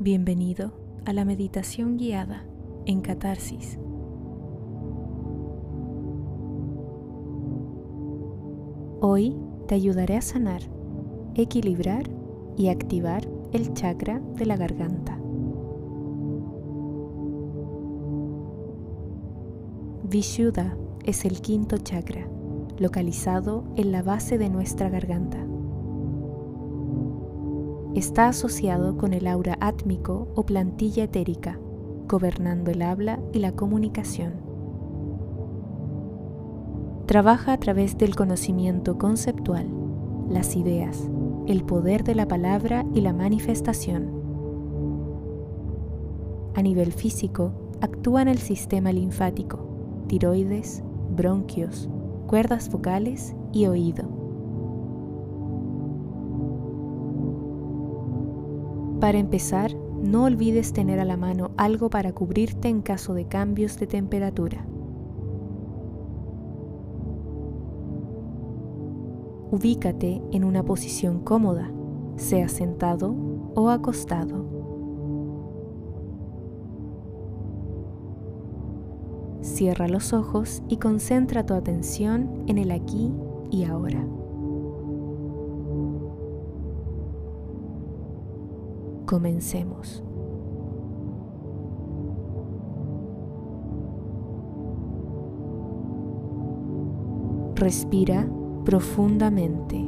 Bienvenido a la meditación guiada en Catarsis. Hoy te ayudaré a sanar, equilibrar y activar el chakra de la garganta. Vishuddha es el quinto chakra, localizado en la base de nuestra garganta está asociado con el aura átmico o plantilla etérica, gobernando el habla y la comunicación. Trabaja a través del conocimiento conceptual, las ideas, el poder de la palabra y la manifestación. A nivel físico, actúa en el sistema linfático, tiroides, bronquios, cuerdas vocales y oído. Para empezar, no olvides tener a la mano algo para cubrirte en caso de cambios de temperatura. Ubícate en una posición cómoda, sea sentado o acostado. Cierra los ojos y concentra tu atención en el aquí y ahora. Comencemos. Respira profundamente.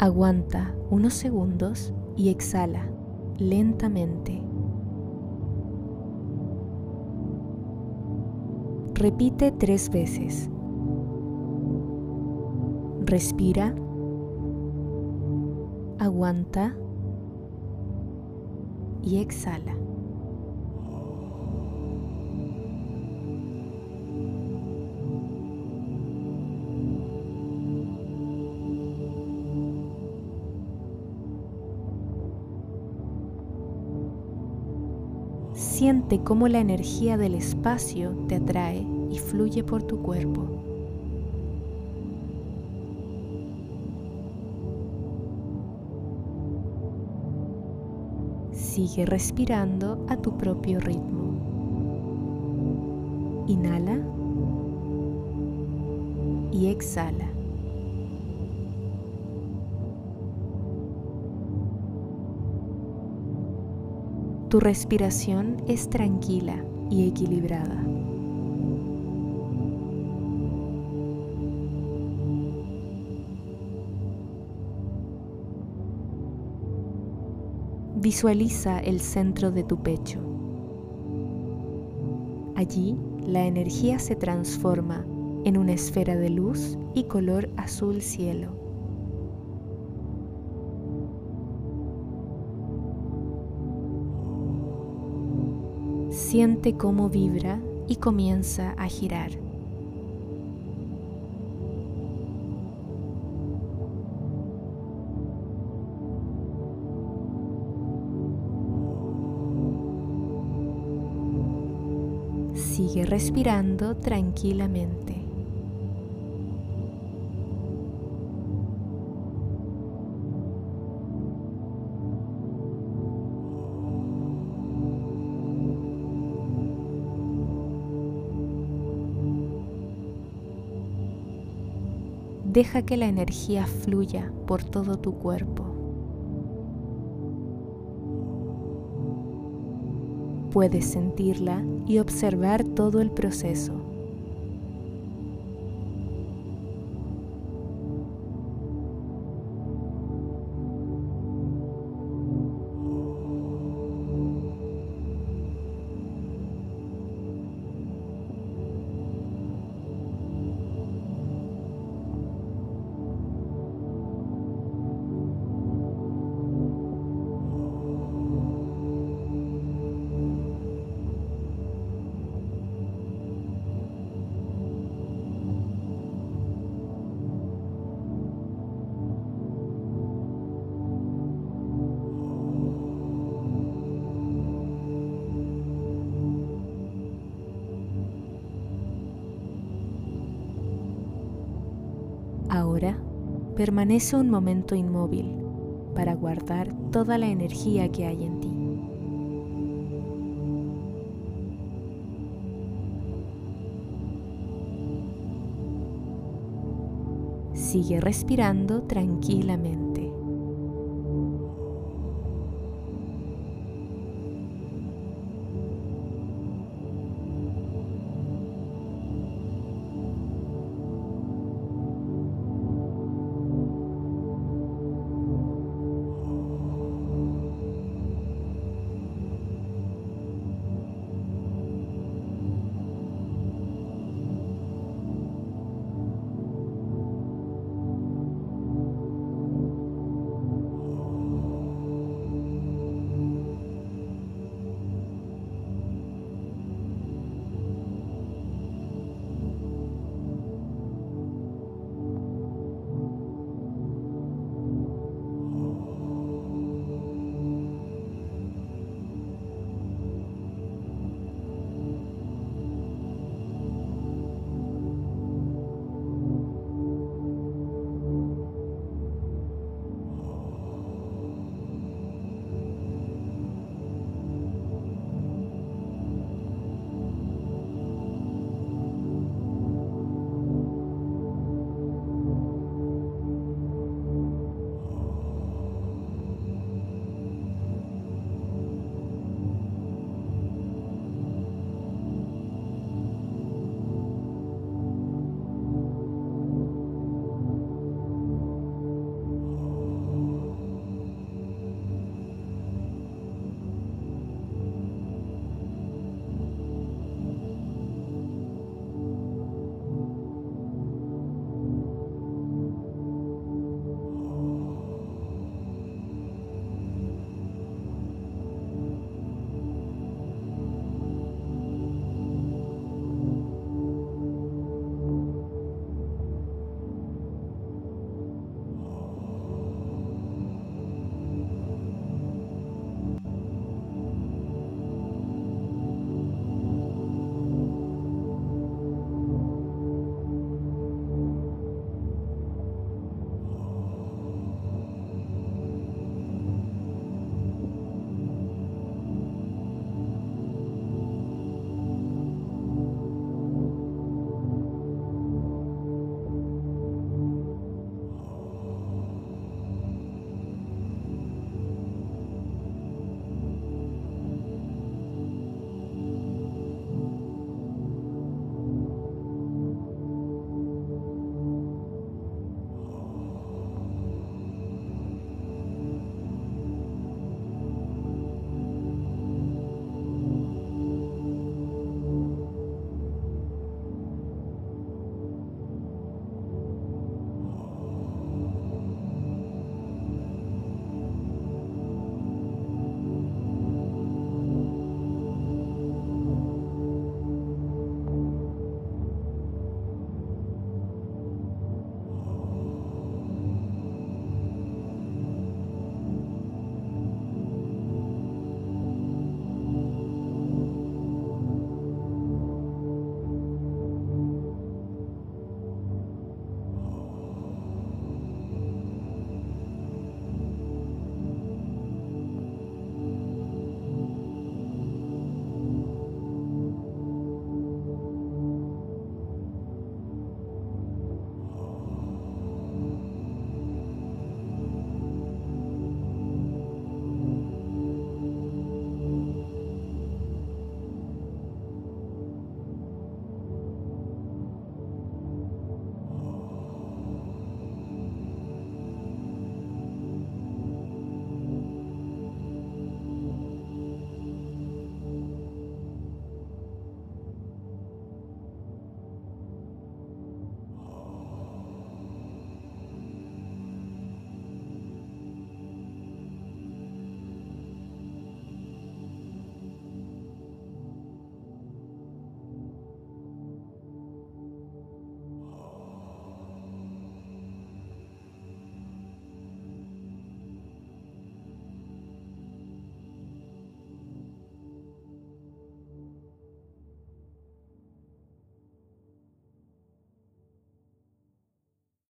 Aguanta unos segundos y exhala lentamente. Repite tres veces. Respira aguanta y exhala. Siente cómo la energía del espacio te atrae y fluye por tu cuerpo. Sigue respirando a tu propio ritmo. Inhala y exhala. Tu respiración es tranquila y equilibrada. Visualiza el centro de tu pecho. Allí la energía se transforma en una esfera de luz y color azul cielo. Siente cómo vibra y comienza a girar. Sigue respirando tranquilamente. Deja que la energía fluya por todo tu cuerpo. Puedes sentirla y observar todo el proceso. Ahora permanece un momento inmóvil para guardar toda la energía que hay en ti. Sigue respirando tranquilamente.